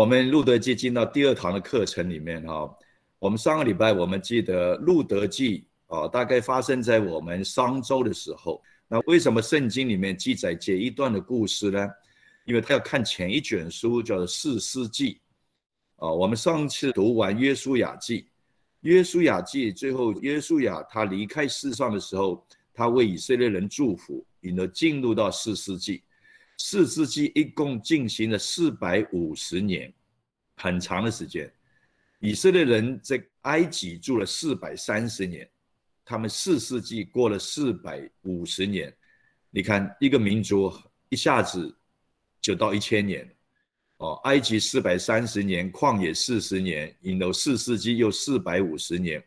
我们路德记进到第二堂的课程里面哈，我们上个礼拜我们记得路德记啊，大概发生在我们商周的时候。那为什么圣经里面记载这一段的故事呢？因为他要看前一卷书叫做四世纪啊。我们上次读完约书亚记，约书亚记最后约书亚他离开世上的时候，他为以色列人祝福，引得进入到四世纪。四世纪一共进行了四百五十年，很长的时间。以色列人在埃及住了四百三十年，他们四世纪过了四百五十年。你看，一个民族一下子就到一千年，哦，埃及四百三十年，旷野四十年，引流四世纪又四百五十年。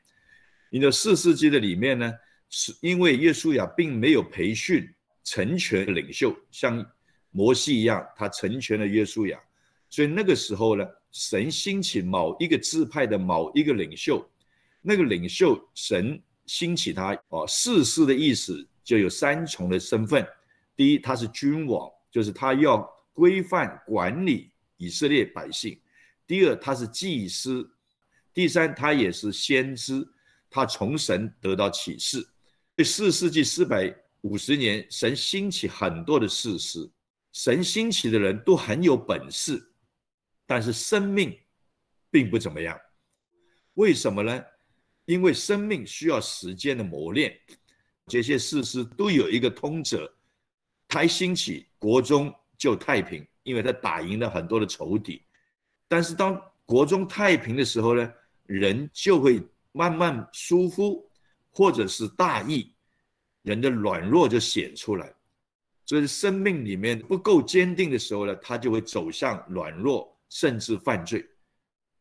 引流四世纪的里面呢，是因为耶稣亚并没有培训成全领袖，像。摩西一样，他成全了约书亚，所以那个时候呢，神兴起某一个支派的某一个领袖，那个领袖神兴起他哦，世事的意思就有三重的身份：第一，他是君王，就是他要规范管理以色列百姓；第二，他是祭司；第三，他也是先知，他从神得到启示。这四世纪四百五十年，神兴起很多的事实。神兴起的人都很有本事，但是生命并不怎么样。为什么呢？因为生命需要时间的磨练。这些事实都有一个通则：他兴起，国中就太平，因为他打赢了很多的仇敌。但是当国中太平的时候呢，人就会慢慢疏忽，或者是大意，人的软弱就显出来。就是，生命里面不够坚定的时候呢，他就会走向软弱，甚至犯罪。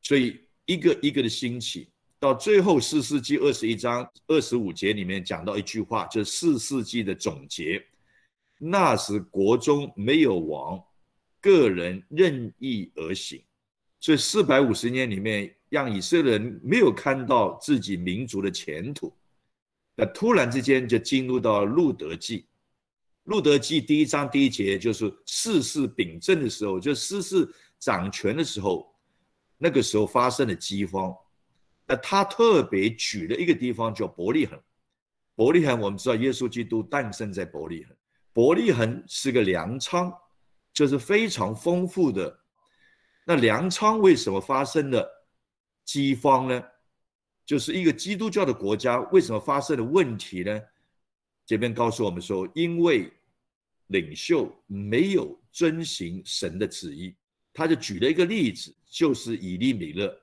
所以，一个一个的兴起，到最后四世纪二十一章二十五节里面讲到一句话，就是四世纪的总结。那时国中没有王，个人任意而行。所以，四百五十年里面，让以色列人没有看到自己民族的前途。那突然之间就进入到路德记。路德记第一章第一节就是世事秉政的时候，就世事掌权的时候，那个时候发生了饥荒。那他特别举了一个地方叫伯利恒。伯利恒我们知道耶稣基督诞生在伯利恒。伯利恒是个粮仓，就是非常丰富的。那粮仓为什么发生了饥荒呢？就是一个基督教的国家为什么发生了问题呢？这边告诉我们说，因为领袖没有遵行神的旨意，他就举了一个例子，就是以利米勒。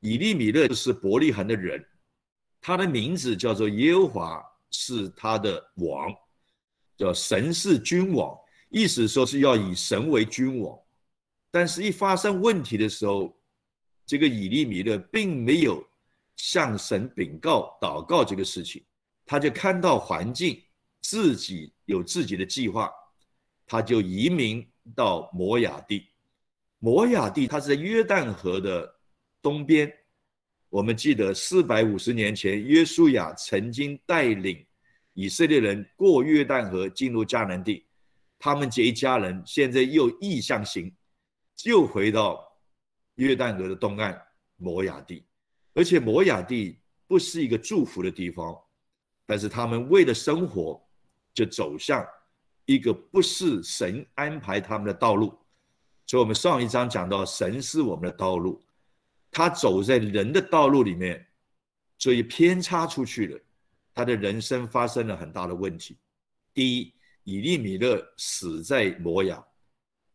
以利米勒是伯利恒的人，他的名字叫做耶和华是他的王，叫神是君王，意思说是要以神为君王。但是，一发生问题的时候，这个以利米勒并没有向神禀告、祷告这个事情。他就看到环境，自己有自己的计划，他就移民到摩亚地。摩亚地，它是在约旦河的东边。我们记得四百五十年前，约书亚曾经带领以色列人过约旦河进入迦南地。他们这一家人现在又意向行，又回到约旦河的东岸摩亚地，而且摩亚地不是一个祝福的地方。但是他们为了生活，就走向一个不是神安排他们的道路。所以，我们上一章讲到，神是我们的道路，他走在人的道路里面，所以偏差出去了，他的人生发生了很大的问题。第一，以利米勒死在摩亚，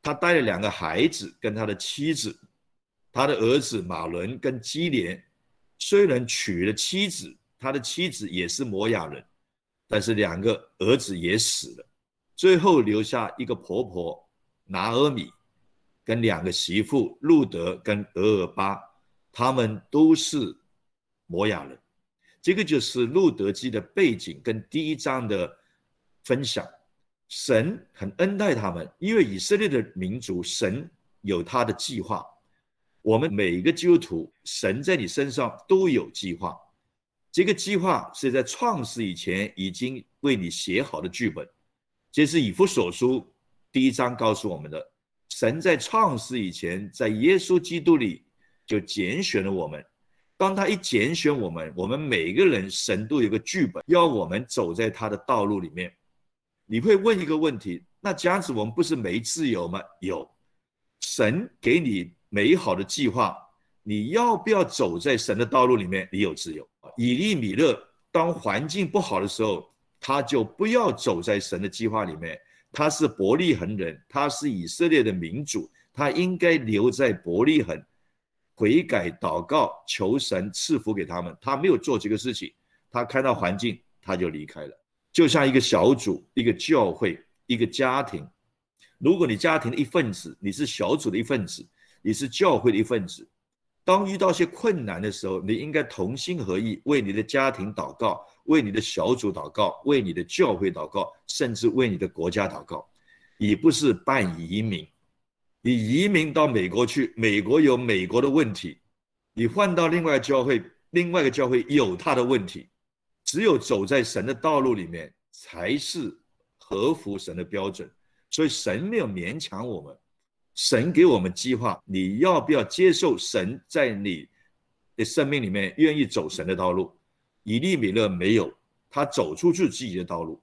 他带了两个孩子跟他的妻子，他的儿子马伦跟基连，虽然娶了妻子。他的妻子也是摩亚人，但是两个儿子也死了，最后留下一个婆婆拿俄米，跟两个媳妇路德跟俄尔巴，他们都是摩亚人。这个就是路德记的背景跟第一章的分享。神很恩待他们，因为以色列的民族，神有他的计划。我们每一个基督徒，神在你身上都有计划。这个计划是在创始以前已经为你写好的剧本，这是以弗所书第一章告诉我们的。神在创世以前，在耶稣基督里就拣选了我们。当他一拣选我们，我们每个人神都有个剧本，要我们走在他的道路里面。你会问一个问题：那这样子我们不是没自由吗？有，神给你美好的计划，你要不要走在神的道路里面？你有自由。以利米勒当环境不好的时候，他就不要走在神的计划里面。他是伯利恒人，他是以色列的民主，他应该留在伯利恒，悔改祷告，求神赐福给他们。他没有做这个事情，他看到环境他就离开了。就像一个小组、一个教会、一个家庭，如果你家庭的一份子，你是小组的一份子，你是教会的一份子，当遇到些困难的时候，你应该同心合意为你的家庭祷告，为你的小组祷告，为你的教会祷告，甚至为你的国家祷告，你不是办移民。你移民到美国去，美国有美国的问题；你换到另外教会，另外一个教会有他的问题。只有走在神的道路里面，才是合乎神的标准。所以神没有勉强我们，神给我们计划，你要不要接受神在你的生命里面愿意走神的道路？以利米勒没有，他走出去自己的道路；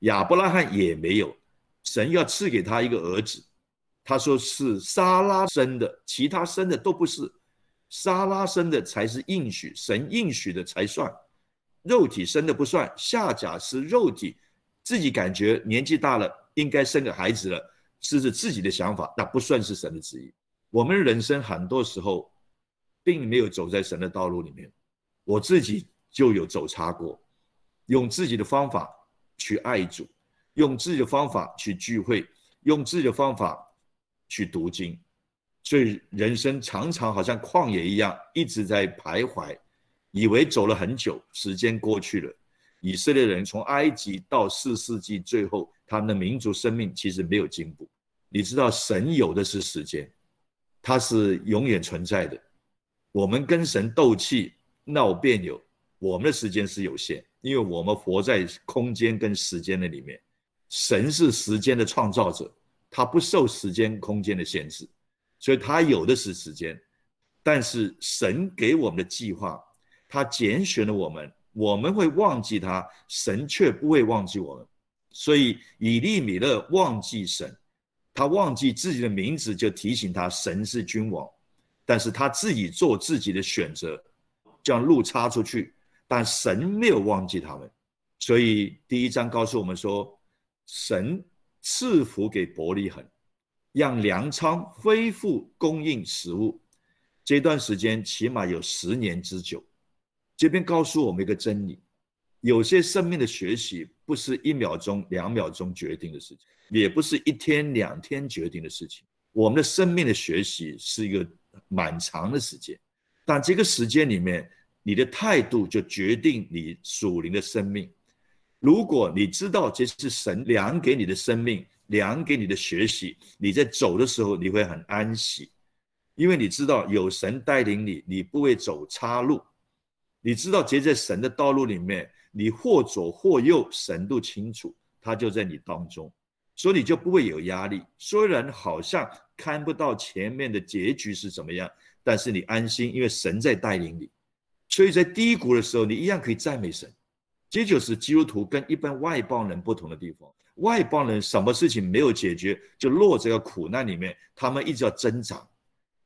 亚伯拉罕也没有，神要赐给他一个儿子，他说是撒拉生的，其他生的都不是，撒拉生的才是应许，神应许的才算。肉体生的不算，下甲是肉体，自己感觉年纪大了应该生个孩子了，是是自己的想法，那不算是神的旨意。我们人生很多时候并没有走在神的道路里面，我自己就有走差过，用自己的方法去爱主，用自己的方法去聚会，用自己的方法去读经，所以人生常常好像旷野一样，一直在徘徊。以为走了很久，时间过去了。以色列人从埃及到四世纪，最后他们的民族生命其实没有进步。你知道，神有的是时间，它是永远存在的。我们跟神斗气、闹别扭，我们的时间是有限，因为我们活在空间跟时间的里面。神是时间的创造者，他不受时间、空间的限制，所以他有的是时间。但是神给我们的计划。他拣选了我们，我们会忘记他，神却不会忘记我们。所以以利米勒忘记神，他忘记自己的名字，就提醒他神是君王。但是他自己做自己的选择，将路插出去，但神没有忘记他们。所以第一章告诉我们说，神赐福给伯利恒，让粮仓恢复供应食物。这段时间起码有十年之久。这边告诉我们一个真理：有些生命的学习不是一秒钟、两秒钟决定的事情，也不是一天、两天决定的事情。我们的生命的学习是一个蛮长的时间，但这个时间里面，你的态度就决定你属灵的生命。如果你知道这是神量给你的生命，量给你的学习，你在走的时候你会很安息，因为你知道有神带领你，你不会走岔路。你知道，结在神的道路里面，你或左或右，神都清楚，他就在你当中，所以你就不会有压力。虽然好像看不到前面的结局是怎么样，但是你安心，因为神在带领你。所以在低谷的时候，你一样可以赞美神。这就是基督徒跟一般外邦人不同的地方。外邦人什么事情没有解决，就落这个苦难里面，他们一直要挣扎，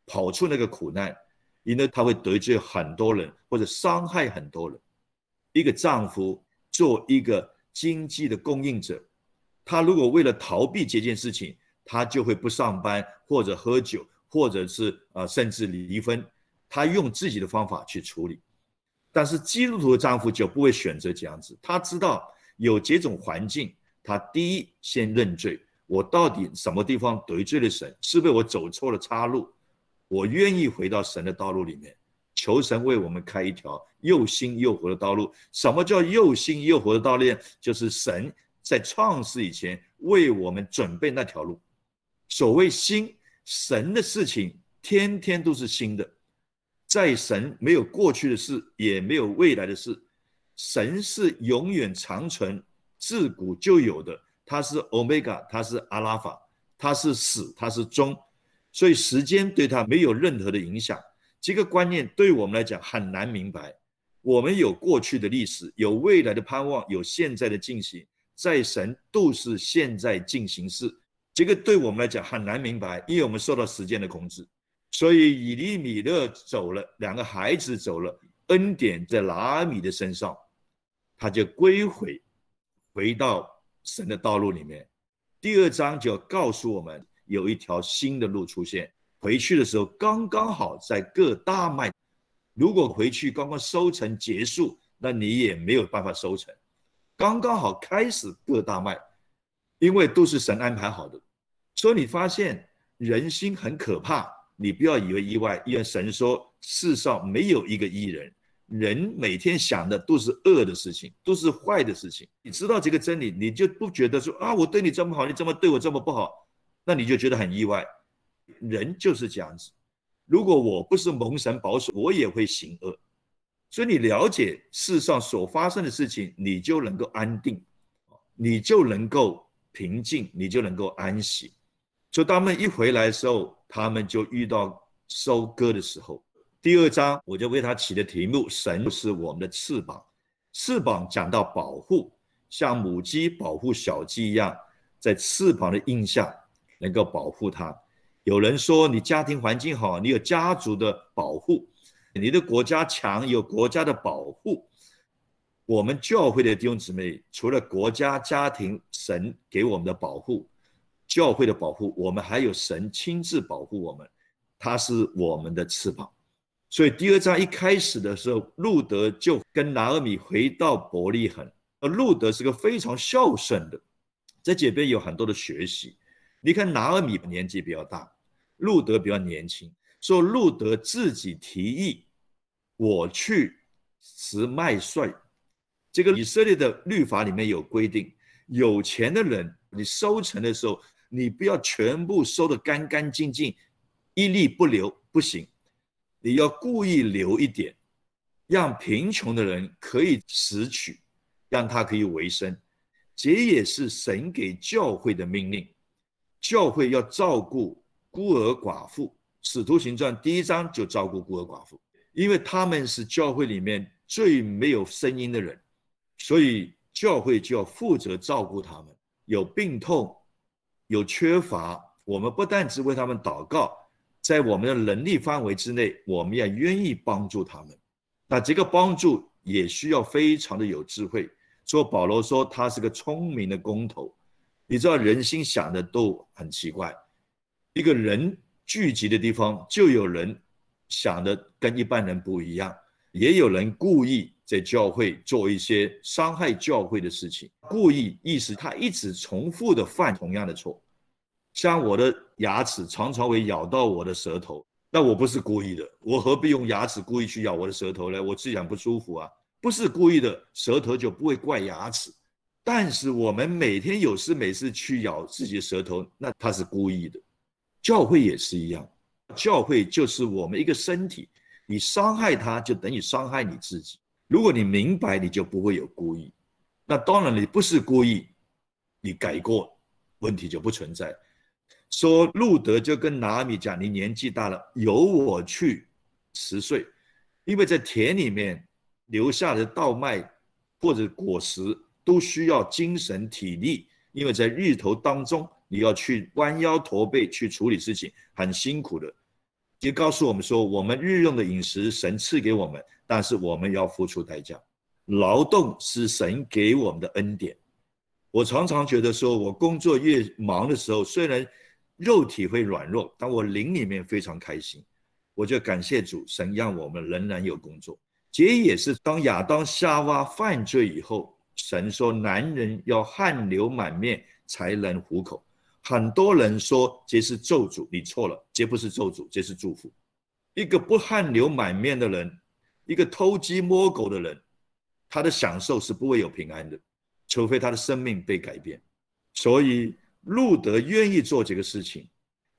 跑出那个苦难。因为他会得罪很多人，或者伤害很多人。一个丈夫做一个经济的供应者，他如果为了逃避这件事情，他就会不上班，或者喝酒，或者是啊，甚至离婚。他用自己的方法去处理。但是基督徒的丈夫就不会选择这样子。他知道有这种环境，他第一先认罪：我到底什么地方得罪了神？是被我走错了岔路？我愿意回到神的道路里面，求神为我们开一条又新又活的道路。什么叫又新又活的道路？就是神在创世以前为我们准备那条路。所谓新，神的事情天天都是新的，在神没有过去的事，也没有未来的事。神是永远长存、自古就有的，他是欧米伽，他是阿拉法，他是始，他是终，所以时间对他没有任何的影响。这个观念对我们来讲很难明白。我们有过去的历史，有未来的盼望，有现在的进行，在神都是现在进行式。这个对我们来讲很难明白，因为我们受到时间的控制。所以以利米勒走了，两个孩子走了，恩典在拿阿米的身上，他就归回，回到神的道路里面。第二章就告诉我们，有一条新的路出现。回去的时候刚刚好在各大麦。如果回去刚刚收成结束，那你也没有办法收成。刚刚好开始各大卖，因为都是神安排好的。所以你发现人心很可怕，你不要以为意外，因为神说世上没有一个艺人，人每天想的都是恶的事情，都是坏的事情。你知道这个真理，你就不觉得说啊，我对你这么好，你怎么对我这么不好，那你就觉得很意外。人就是这样子。如果我不是蒙神保守，我也会行恶。所以你了解世上所发生的事情，你就能够安定，你就能够平静，你就能够安息。所以他们一回来的时候，他们就遇到收割的时候。第二章我就为他起的题目：神是我们的翅膀。翅膀讲到保护，像母鸡保护小鸡一样，在翅膀的印下能够保护它。有人说你家庭环境好，你有家族的保护；你的国家强，有国家的保护。我们教会的弟兄姊妹，除了国家、家庭、神给我们的保护，教会的保护，我们还有神亲自保护我们，他是我们的翅膀。所以第二章一开始的时候，路德就跟拿尔米回到伯利恒。而路德是个非常孝顺的，在这边有很多的学习。你看拿尔米年纪比较大。路德比较年轻，说路德自己提议，我去拾麦穗。这个以色列的律法里面有规定，有钱的人，你收成的时候，你不要全部收得干干净净，一粒不留不行，你要故意留一点，让贫穷的人可以拾取，让他可以维生。这也是神给教会的命令，教会要照顾。孤儿寡妇，使徒行传第一章就照顾孤儿寡妇，因为他们是教会里面最没有声音的人，所以教会就要负责照顾他们。有病痛，有缺乏，我们不但只为他们祷告，在我们的能力范围之内，我们也愿意帮助他们。那这个帮助也需要非常的有智慧。说保罗说他是个聪明的工头，你知道人心想的都很奇怪。一个人聚集的地方，就有人想的跟一般人不一样，也有人故意在教会做一些伤害教会的事情。故意意思他一直重复的犯同样的错，像我的牙齿常常会咬到我的舌头，那我不是故意的，我何必用牙齿故意去咬我的舌头呢？我自己很不舒服啊，不是故意的，舌头就不会怪牙齿。但是我们每天有事没事去咬自己的舌头，那他是故意的。教会也是一样，教会就是我们一个身体，你伤害它就等于伤害你自己。如果你明白，你就不会有故意。那当然，你不是故意，你改过，问题就不存在。说路德就跟拿米讲：“你年纪大了，由我去十岁，因为在田里面留下的稻麦或者果实都需要精神体力，因为在日头当中。”你要去弯腰驼背去处理事情，很辛苦的。就告诉我们说，我们日用的饮食神赐给我们，但是我们要付出代价。劳动是神给我们的恩典。我常常觉得说，我工作越忙的时候，虽然肉体会软弱，但我灵里面非常开心。我就感谢主，神让我们仍然有工作。这也是当亚当夏娃犯罪以后，神说男人要汗流满面才能糊口。很多人说这是咒诅，你错了，这不是咒诅，这是祝福。一个不汗流满面的人，一个偷鸡摸狗的人，他的享受是不会有平安的，除非他的生命被改变。所以路德愿意做这个事情。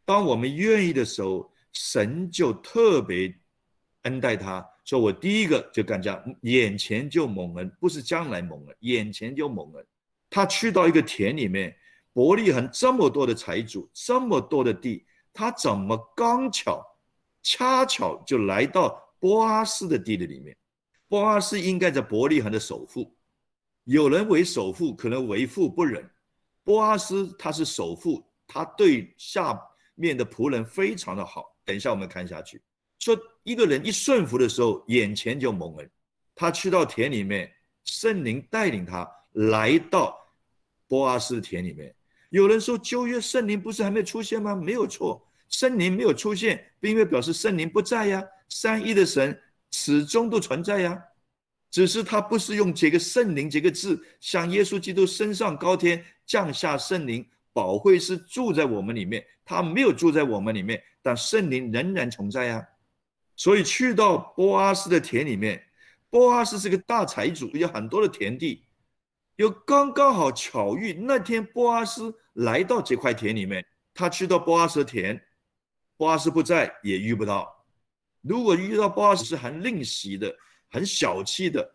当我们愿意的时候，神就特别恩待他。说我第一个就敢讲，眼前就蒙恩，不是将来蒙恩，眼前就蒙恩。他去到一个田里面。伯利恒这么多的财主，这么多的地，他怎么刚巧恰巧就来到波阿斯的地的里面？波阿斯应该在伯利恒的首富，有人为首富可能为富不仁。波阿斯他是首富，他对下面的仆人非常的好。等一下我们看下去，说一个人一顺服的时候，眼前就蒙恩。他去到田里面，圣灵带领他来到波阿斯的田里面。有人说旧约圣灵不是还没出现吗？没有错，圣灵没有出现，并没有表示圣灵不在呀。三一的神始终都存在呀，只是他不是用这个圣灵这个字，像耶稣基督升上高天降下圣灵，宝会是住在我们里面，他没有住在我们里面，但圣灵仍然存在呀。所以去到波阿斯的田里面。波阿斯是个大财主，有很多的田地，又刚刚好巧遇那天波阿斯来到这块田里面，他去到波阿斯田，波阿斯不在也遇不到。如果遇到波阿斯是很吝惜的、很小气的，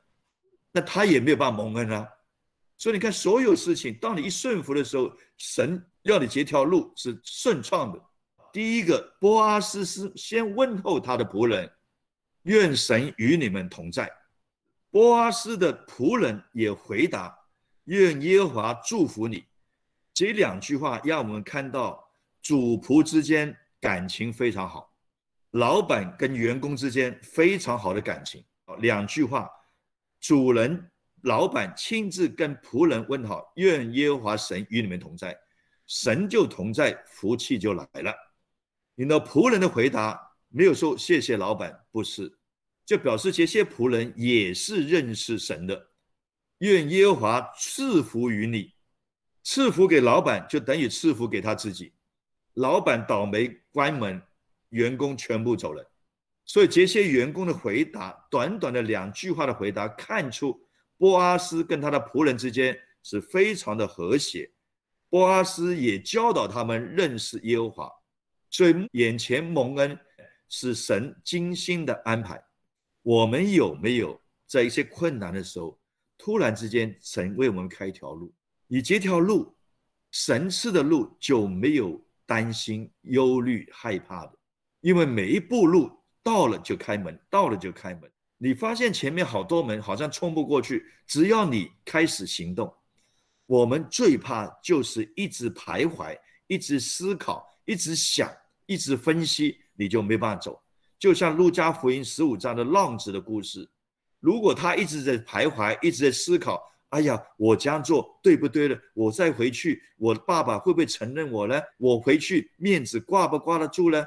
那他也没有办法蒙恩啊。所以你看，所有事情，当你一顺服的时候，神要你这条路是顺畅的。第一个，波阿斯是先问候他的仆人，愿神与你们同在。波阿斯的仆人也回答：“愿耶和华祝福你。”这两句话让我们看到主仆之间感情非常好，老板跟员工之间非常好的感情。两句话，主人、老板亲自跟仆人问好：“愿耶和华神与你们同在。”神就同在，福气就来了。你的仆人的回答没有说谢谢老板，不是。就表示这些仆人也是认识神的，愿耶和华赐福于你，赐福给老板就等于赐福给他自己。老板倒霉关门，员工全部走了。所以这些员工的回答，短短的两句话的回答，看出波阿斯跟他的仆人之间是非常的和谐。波阿斯也教导他们认识耶和华，所以眼前蒙恩是神精心的安排。我们有没有在一些困难的时候，突然之间神为我们开一条路？你这条路，神赐的路就没有担心、忧虑、害怕的，因为每一步路到了就开门，到了就开门。你发现前面好多门好像冲不过去，只要你开始行动。我们最怕就是一直徘徊、一直思考、一直想、一直分析，你就没办法走。就像路加福音十五章的浪子的故事，如果他一直在徘徊，一直在思考，哎呀，我这样做对不对了？我再回去，我爸爸会不会承认我呢？我回去面子挂不挂得住呢？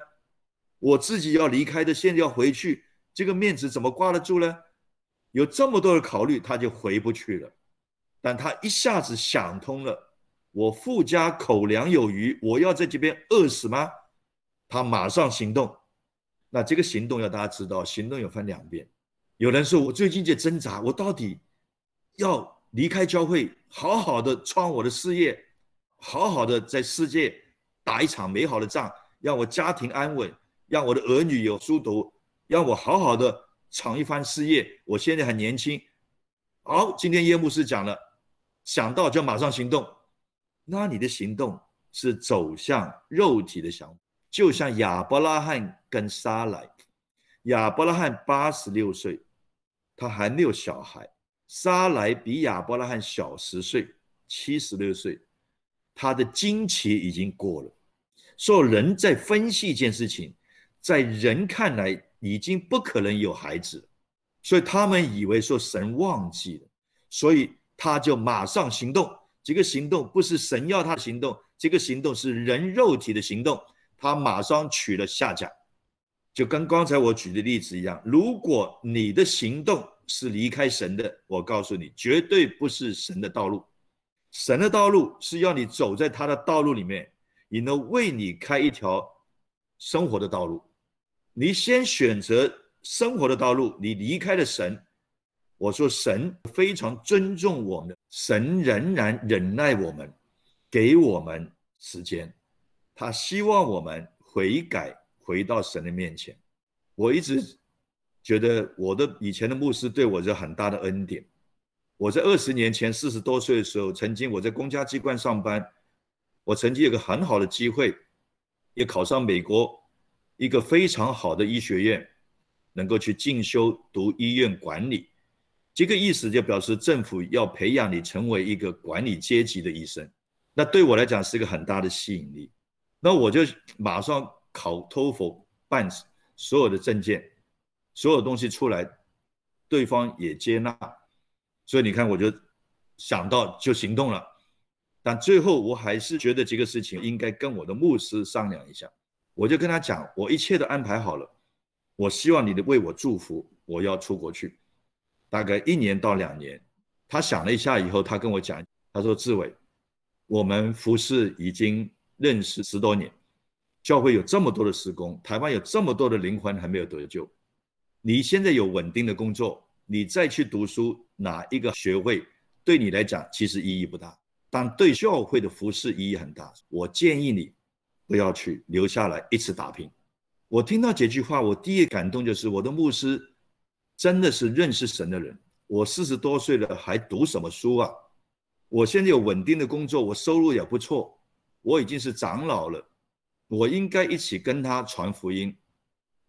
我自己要离开的，现在要回去，这个面子怎么挂得住呢？有这么多的考虑，他就回不去了。但他一下子想通了，我富家口粮有余，我要在这边饿死吗？他马上行动。那这个行动要大家知道，行动有分两边。有人说我最近在挣扎，我到底要离开教会，好好的创我的事业，好好的在世界打一场美好的仗，让我家庭安稳，让我的儿女有书读，让我好好的闯一番事业。我现在很年轻，好，今天耶牧师讲了，想到就马上行动。那你的行动是走向肉体的想法。就像亚伯拉罕跟撒来，亚伯拉罕八十六岁，他还没有小孩；撒来比亚伯拉罕小十岁，七十六岁，他的经期已经过了。说人在分析一件事情，在人看来已经不可能有孩子，所以他们以为说神忘记了，所以他就马上行动。这个行动不是神要他行动，这个行动是人肉体的行动。他马上取了下家，就跟刚才我举的例子一样。如果你的行动是离开神的，我告诉你，绝对不是神的道路。神的道路是要你走在他的道路里面，也能为你开一条生活的道路。你先选择生活的道路，你离开了神。我说神非常尊重我们，神仍然忍耐我们，给我们时间。他希望我们悔改，回到神的面前。我一直觉得我的以前的牧师对我有很大的恩典。我在二十年前四十多岁的时候，曾经我在公家机关上班，我曾经有个很好的机会，也考上美国一个非常好的医学院，能够去进修读医院管理。这个意思就表示政府要培养你成为一个管理阶级的医生。那对我来讲是一个很大的吸引力。那我就马上考托福办所有的证件，所有东西出来，对方也接纳。所以你看，我就想到就行动了。但最后我还是觉得这个事情应该跟我的牧师商量一下。我就跟他讲，我一切都安排好了，我希望你的为我祝福，我要出国去。大概一年到两年，他想了一下以后，他跟我讲，他说：“志伟，我们服侍已经认识十多年，教会有这么多的施工，台湾有这么多的灵魂还没有得救。你现在有稳定的工作，你再去读书，哪一个学位对你来讲其实意义不大，但对教会的服饰意义很大。我建议你不要去，留下来一起打拼。”我听到这句话，我第一感动就是我的牧师。真的是认识神的人。我四十多岁了，还读什么书啊？我现在有稳定的工作，我收入也不错，我已经是长老了，我应该一起跟他传福音，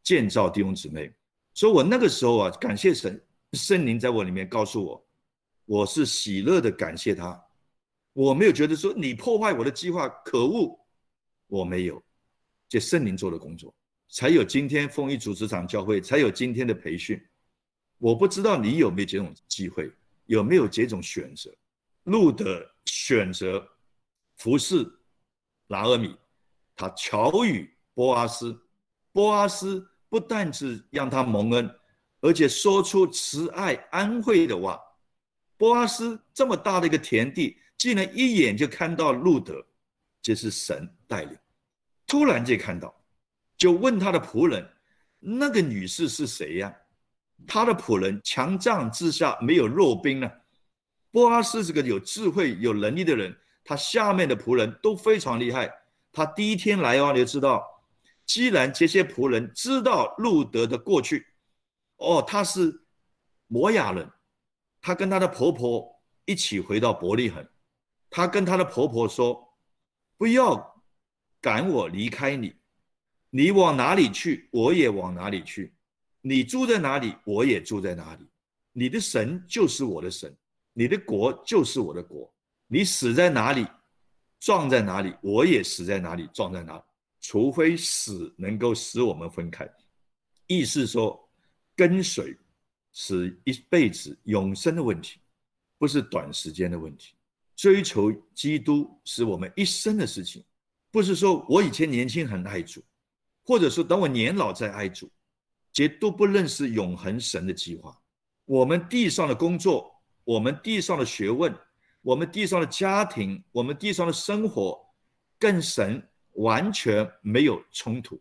建造弟兄姊妹。所以我那个时候啊，感谢神，圣灵在我里面告诉我，我是喜乐的感谢他。我没有觉得说你破坏我的计划，可恶，我没有。这圣灵做的工作，才有今天丰益主持场教会，才有今天的培训。我不知道你有没有这种机会，有没有这种选择？路的选择服侍拿俄米，他巧遇波阿斯，波阿斯不但是让他蒙恩，而且说出慈爱安慰的话。波阿斯这么大的一个田地，竟然一眼就看到路德，这是神带领。突然间看到，就问他的仆人：“那个女士是谁呀？”他的仆人强将之下没有弱兵呢。波阿斯是个有智慧、有能力的人，他下面的仆人都非常厉害。他第一天来哦，你就知道，既然这些仆人知道路德的过去，哦，他是摩亚人，他跟他的婆婆一起回到伯利恒，他跟他的婆婆说：“不要赶我离开你，你往哪里去，我也往哪里去。”你住在哪里，我也住在哪里。你的神就是我的神，你的国就是我的国。你死在哪里，撞在哪里，我也死在哪里，撞在哪里。除非死能够使我们分开。意思说，跟随是一辈子永生的问题，不是短时间的问题。追求基督是我们一生的事情，不是说我以前年轻很爱主，或者说等我年老再爱主。皆都不认识永恒神的计划。我们地上的工作，我们地上的学问，我们地上的家庭，我们地上的生活，跟神完全没有冲突。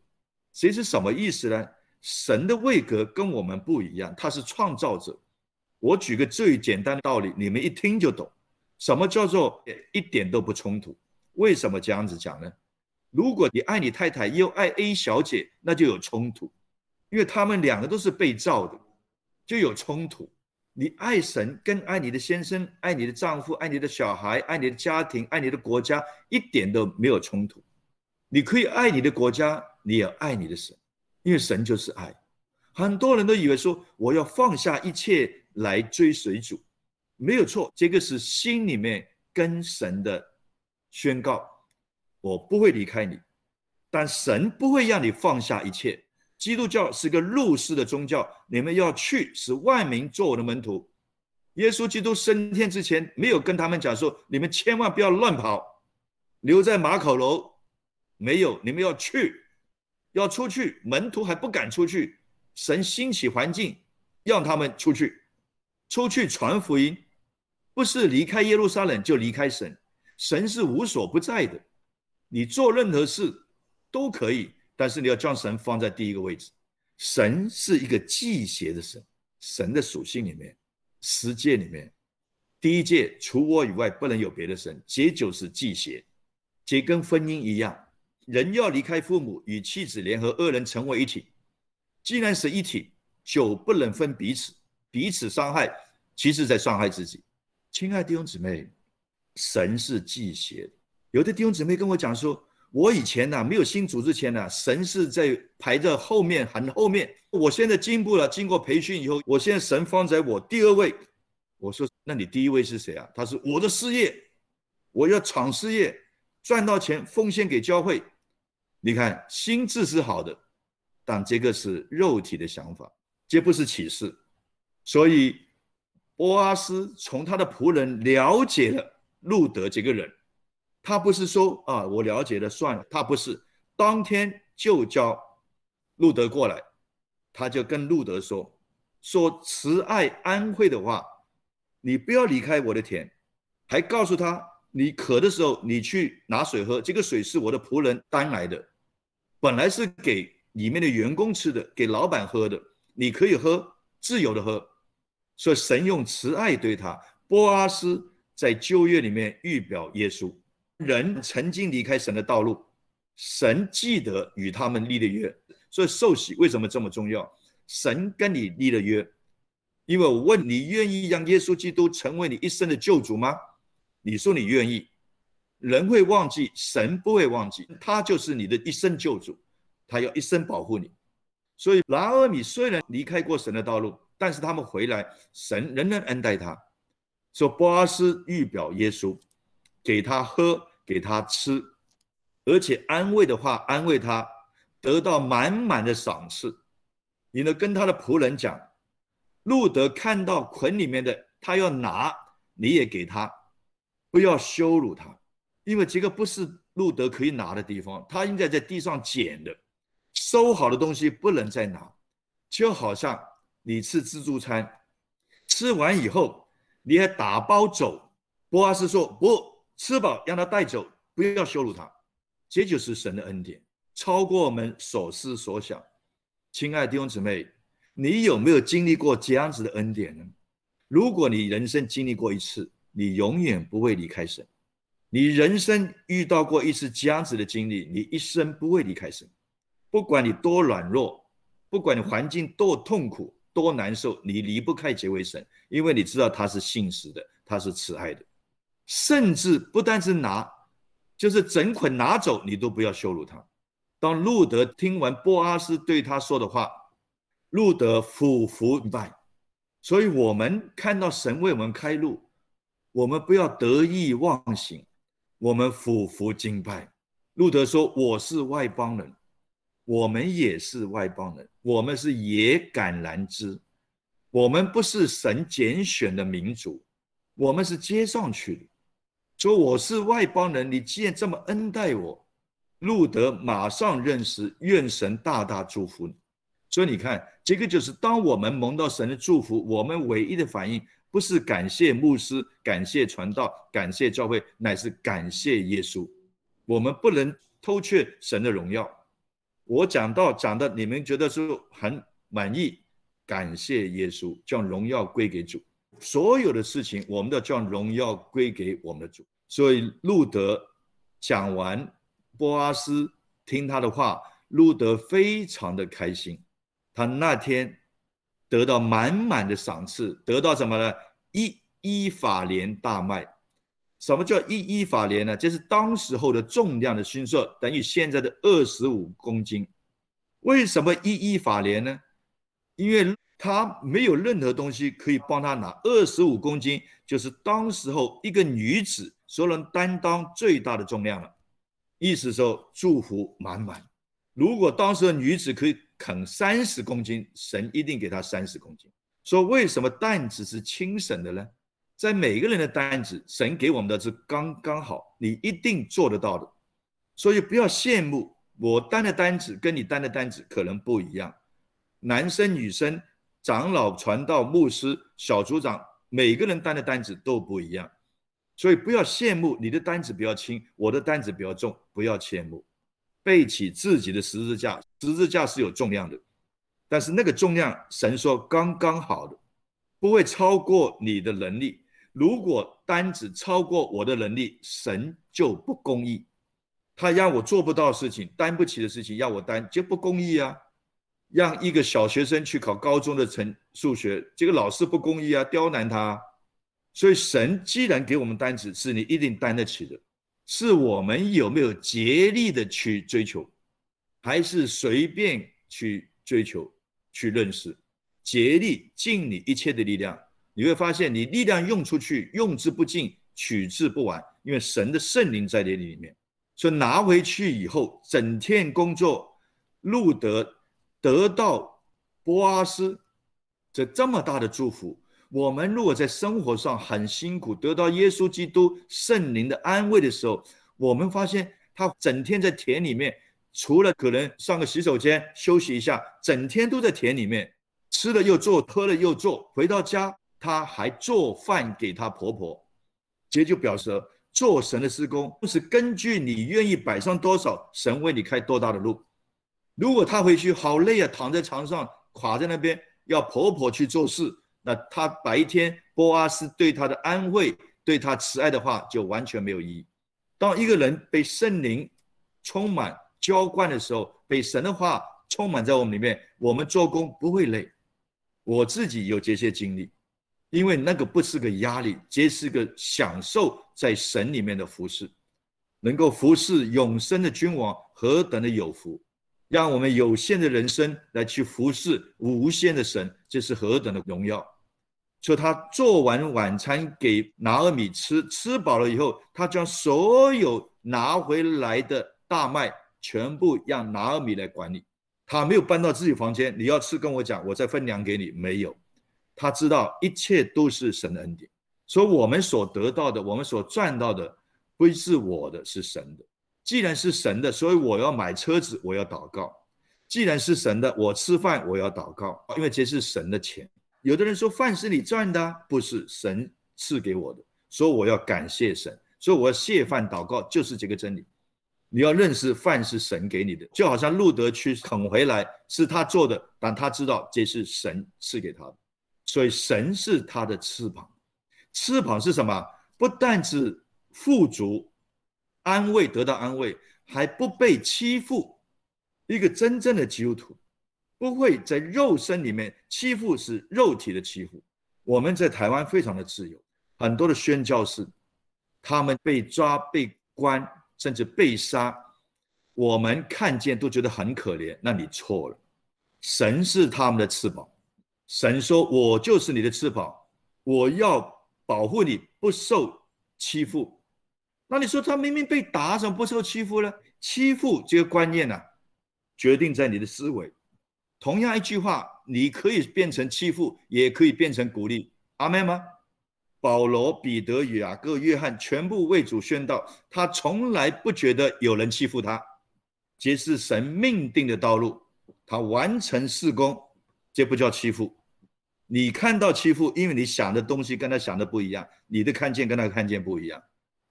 这是什么意思呢？神的位格跟我们不一样，他是创造者。我举个最简单的道理，你们一听就懂。什么叫做一点都不冲突？为什么这样子讲呢？如果你爱你太太又爱 A 小姐，那就有冲突。因为他们两个都是被造的，就有冲突。你爱神跟爱你的先生、爱你的丈夫、爱你的小孩、爱你的家庭、爱你的国家，一点都没有冲突。你可以爱你的国家，你也爱你的神，因为神就是爱。很多人都以为说我要放下一切来追随主，没有错，这个是心里面跟神的宣告，我不会离开你，但神不会让你放下一切。基督教是个入世的宗教，你们要去使万民做我的门徒。耶稣基督升天之前，没有跟他们讲说，你们千万不要乱跑，留在马可楼。没有，你们要去，要出去。门徒还不敢出去，神兴起环境，让他们出去，出去传福音，不是离开耶路撒冷就离开神，神是无所不在的，你做任何事都可以。但是你要将神放在第一个位置，神是一个祭邪的神，神的属性里面，十诫里面，第一诫除我以外不能有别的神，这就是祭邪，这跟婚姻一样，人要离开父母与妻子联合，二人成为一体。既然是一体，就不能分彼此，彼此伤害，其实在伤害自己。亲爱的弟兄姊妹，神是祭邪，有的弟兄姊妹跟我讲说，我以前呢没有新组之前呢，神是在排在后面很后面。我现在进步了，经过培训以后，我现在神放在我第二位。我说，那你第一位是谁啊？他说我的事业，我要闯事业，赚到钱奉献给教会。你看心智是好的，但这个是肉体的想法，这不是启示。所以波阿斯从他的仆人了解了路德这个人。他不是说啊，我了解了算了。他不是，当天就叫路德过来，他就跟路德说，说慈爱安慰的话，你不要离开我的田，还告诉他，你渴的时候你去拿水喝，这个水是我的仆人担来的，本来是给里面的员工吃的，给老板喝的，你可以喝，自由的喝。所以神用慈爱对他。波阿斯在旧约里面预表耶稣。人曾经离开神的道路，神记得与他们立的约，所以受洗为什么这么重要？神跟你立了约，因为我问你，愿意让耶稣基督成为你一生的救主吗？你说你愿意。人会忘记，神不会忘记，他就是你的一生救主，他要一生保护你。所以拿阿米虽然离开过神的道路，但是他们回来，神仍然恩待他。说波阿斯预表耶稣。给他喝，给他吃，而且安慰的话安慰他，得到满满的赏赐。你呢，跟他的仆人讲，路德看到捆里面的，他要拿，你也给他，不要羞辱他，因为这个不是路德可以拿的地方，他应该在地上捡的，收好的东西不能再拿。就好像你吃自助餐，吃完以后你还打包走，波阿斯说不。吃饱让他带走，不要羞辱他，这就是神的恩典，超过我们所思所想。亲爱的弟兄姊妹，你有没有经历过这样子的恩典呢？如果你人生经历过一次，你永远不会离开神。你人生遇到过一次这样子的经历，你一生不会离开神。不管你多软弱，不管你环境多痛苦、多难受，你离不开这位神，因为你知道他是信实的，他是慈爱的。甚至不单是拿，就是整捆拿走，你都不要羞辱他。当路德听完波阿斯对他说的话，路德俯伏拜。所以，我们看到神为我们开路，我们不要得意忘形，我们俯伏敬拜。路德说：“我是外邦人，我们也是外邦人，我们是野橄榄枝，我们不是神拣选的民族，我们是接上去的。”说我是外邦人，你既然这么恩待我，路德马上认识，愿神大大祝福你。所以你看，这个就是当我们蒙到神的祝福，我们唯一的反应不是感谢牧师、感谢传道、感谢教会，乃是感谢耶稣。我们不能偷窃神的荣耀。我讲到讲的，你们觉得是很满意，感谢耶稣，将荣耀归给主。所有的事情，我们都将荣耀归给我们的主。所以路德讲完，波阿斯听他的话，路德非常的开心。他那天得到满满的赏赐，得到什么呢？一一法连大麦。什么叫一一法连呢？就是当时候的重量的勋色，等于现在的二十五公斤。为什么一一法连呢？因为他没有任何东西可以帮他拿，二十五公斤就是当时候一个女子所能担当最大的重量了。意思说祝福满满。如果当时的女子可以啃三十公斤，神一定给她三十公斤。说为什么担子是轻省的呢？在每个人的担子，神给我们的是刚刚好，你一定做得到的。所以不要羡慕我担的担子跟你担的担子可能不一样，男生女生。长老、传道、牧师、小组长，每个人担的担子都不一样，所以不要羡慕你的担子比较轻，我的担子比较重，不要羡慕。背起自己的十字架，十字架是有重量的，但是那个重量，神说刚刚好的，不会超过你的能力。如果担子超过我的能力，神就不公义。他让我做不到事情，担不起的事情，要我担，就不公义啊。让一个小学生去考高中的成数学，这个老师不公义啊，刁难他。所以神既然给我们担子，是你一定担得起的。是我们有没有竭力的去追求，还是随便去追求、去认识？竭力尽你一切的力量，你会发现你力量用出去，用之不尽，取之不完，因为神的圣灵在你里面。所以拿回去以后，整天工作，路德得到波阿斯这这么大的祝福。我们如果在生活上很辛苦，得到耶稣基督圣灵的安慰的时候，我们发现他整天在田里面，除了可能上个洗手间休息一下，整天都在田里面吃了又做，喝了又做。回到家，他还做饭给他婆婆，这就表示。做神的施工，不是根据你愿意摆上多少，神为你开多大的路。如果他回去好累啊，躺在床上垮在那边，要婆婆去做事，那他白天波阿斯对他的安慰、对他慈爱的话就完全没有意义。当一个人被圣灵充满浇灌的时候，被神的话充满在我们里面，我们做工不会累。我自己有这些经历。因为那个不是个压力，这是个享受，在神里面的服侍，能够服侍永生的君王，何等的有福！让我们有限的人生来去服侍无限的神，这是何等的荣耀！说他做完晚餐给拿尔米吃，吃饱了以后，他将所有拿回来的大麦全部让拿尔米来管理，他没有搬到自己房间。你要吃，跟我讲，我再分粮给你。没有。他知道一切都是神的恩典，所以我们所得到的，我们所赚到的，不是我的，是神的。既然是神的，所以我要买车子，我要祷告；既然是神的，我吃饭我要祷告，因为这是神的钱。有的人说饭是你赚的，不是神赐给我的，所以我要感谢神，所以我要谢饭祷告，就是这个真理。你要认识饭是神给你的，就好像路德去啃回来是他做的，但他知道这是神赐给他的。所以神是他的翅膀，翅膀是什么？不但是富足、安慰，得到安慰，还不被欺负。一个真正的基督徒不会在肉身里面欺负，是肉体的欺负。我们在台湾非常的自由，很多的宣教士，他们被抓、被关，甚至被杀，我们看见都觉得很可怜。那你错了，神是他们的翅膀。神说：“我就是你的翅膀，我要保护你不受欺负。”那你说他明明被打，怎么不受欺负呢？欺负这个观念呢，决定在你的思维。同样一句话，你可以变成欺负，也可以变成鼓励。阿妹吗？保罗、彼得、雅各、约翰全部为主宣道，他从来不觉得有人欺负他，这是神命定的道路。他完成事工，这不叫欺负。你看到欺负，因为你想的东西跟他想的不一样，你的看见跟他的看见不一样。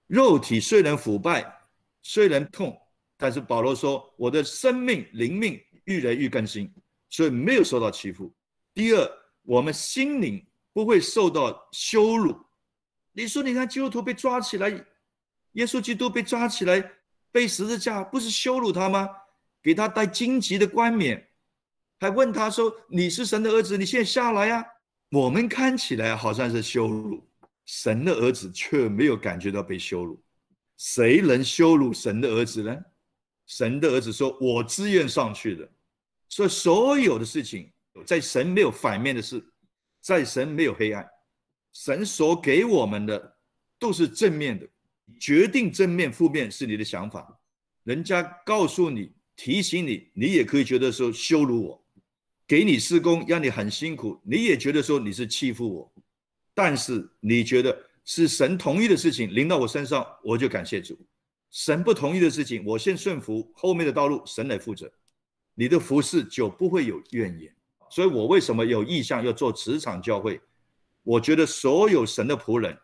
肉体虽然腐败，虽然痛，但是保罗说：“我的生命灵命愈来愈更新，所以没有受到欺负。”第二，我们心灵不会受到羞辱。你说，你看基督徒被抓起来，耶稣基督被抓起来被十字架，不是羞辱他吗？给他戴荆棘的冠冕。还问他说：“你是神的儿子，你现在下来呀？”我们看起来好像是羞辱神的儿子，却没有感觉到被羞辱。谁能羞辱神的儿子呢？神的儿子说：“我自愿上去的。”所以所有的事情，在神没有反面的事，在神没有黑暗。神所给我们的都是正面的。决定正面负面是你的想法。人家告诉你、提醒你，你也可以觉得说羞辱我。给你施工，让你很辛苦，你也觉得说你是欺负我，但是你觉得是神同意的事情临到我身上，我就感谢主；神不同意的事情，我先顺服，后面的道路神来负责。你的服饰就不会有怨言。所以我为什么有意向要做职场教会？我觉得所有神的仆人，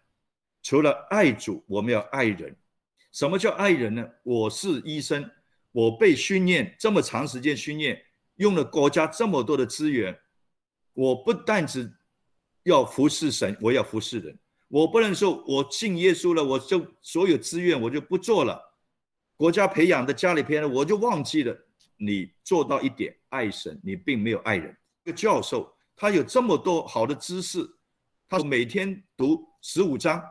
除了爱主，我们要爱人。什么叫爱人呢？我是医生，我被训练这么长时间训练。用了国家这么多的资源，我不但只要服侍神，我要服侍人。我不能说我信耶稣了，我就所有资源我就不做了。国家培养的，家里培养的，我就忘记了。你做到一点爱神，你并没有爱人。一个教授，他有这么多好的知识，他每天读十五章，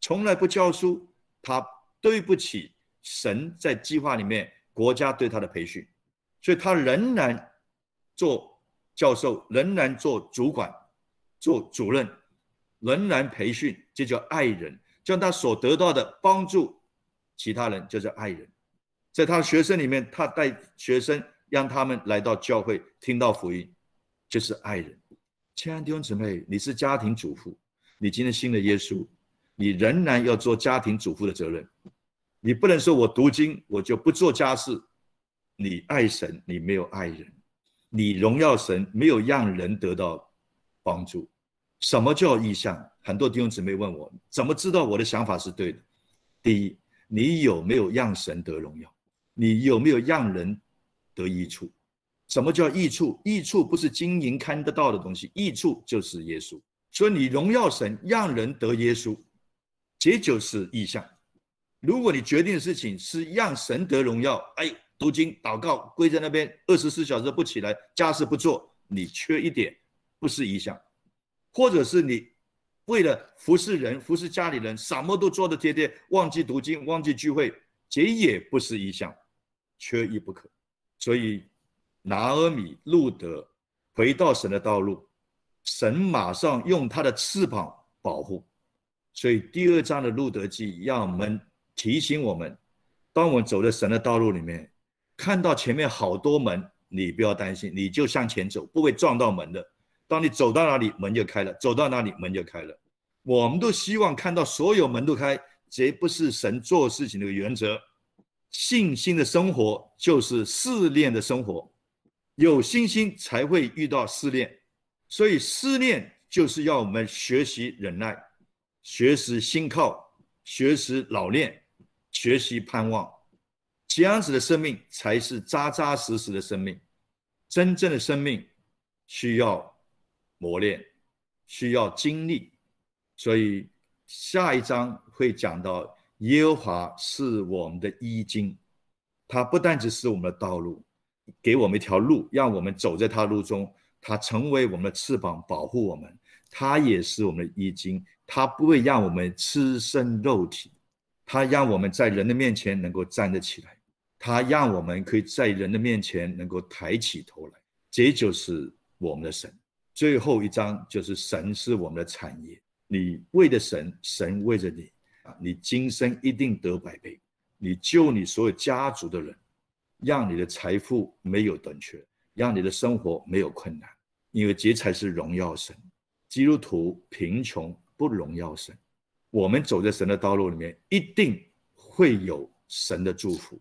从来不教书，他对不起神在计划里面国家对他的培训，所以他仍然做教授，仍然做主管，做主任，仍然培训，这叫爱人，将他所得到的帮助其他人，就叫爱人。在他的学生里面，他带学生，让他们来到教会听到福音，就是爱人。亲爱的弟兄姊妹，你是家庭主妇，你今天信了耶稣，你仍然要做家庭主妇的责任。你不能说我读经，我就不做家事。你爱神，你没有爱人；你荣耀神，没有让人得到帮助。什么叫意向？很多弟兄姊妹问我，怎么知道我的想法是对的？第一，你有没有让神得荣耀？你有没有让人得益处？什么叫益处？益处不是金银看得到的东西，益处就是耶稣。所以你荣耀神，让人得耶稣，这就是意向。如果你决定的事情是让神得荣耀，哎，读经、祷告，跪在那边二十四小时不起来，家事不做，你缺一点，不是意向；或者是你为了服侍人、服侍家里人，什么都做的贴贴，忘记读经、忘记聚会，这也不是一项。缺一不可，所以拿阿米路德回到神的道路，神马上用他的翅膀保护。所以第二章的路德记让我们提醒我们：当我们走在神的道路里面，看到前面好多门，你不要担心，你就向前走，不会撞到门的。当你走到哪里，门就开了；走到哪里，门就开了。我们都希望看到所有门都开，这不是神做事情的原则。信心的生活就是试炼的生活，有信心才会遇到试炼，所以试炼就是要我们学习忍耐，学习心靠，学习老练，学习盼望，这样子的生命才是扎扎实实的生命。真正的生命需要磨练，需要经历，所以下一章会讲到。耶和华是我们的衣襟，他不单只是我们的道路，给我们一条路，让我们走在他路中。他成为我们的翅膀，保护我们。他也是我们的衣襟，他不会让我们吃身肉体，他让我们在人的面前能够站得起来，他让我们可以在人的面前能够抬起头来。这就是我们的神。最后一章就是神是我们的产业，你为着神，神为着你。啊，你今生一定得百倍，你救你所有家族的人，让你的财富没有短缺，让你的生活没有困难，因为这才是荣耀神。基督徒贫穷不荣耀神，我们走在神的道路里面，一定会有神的祝福。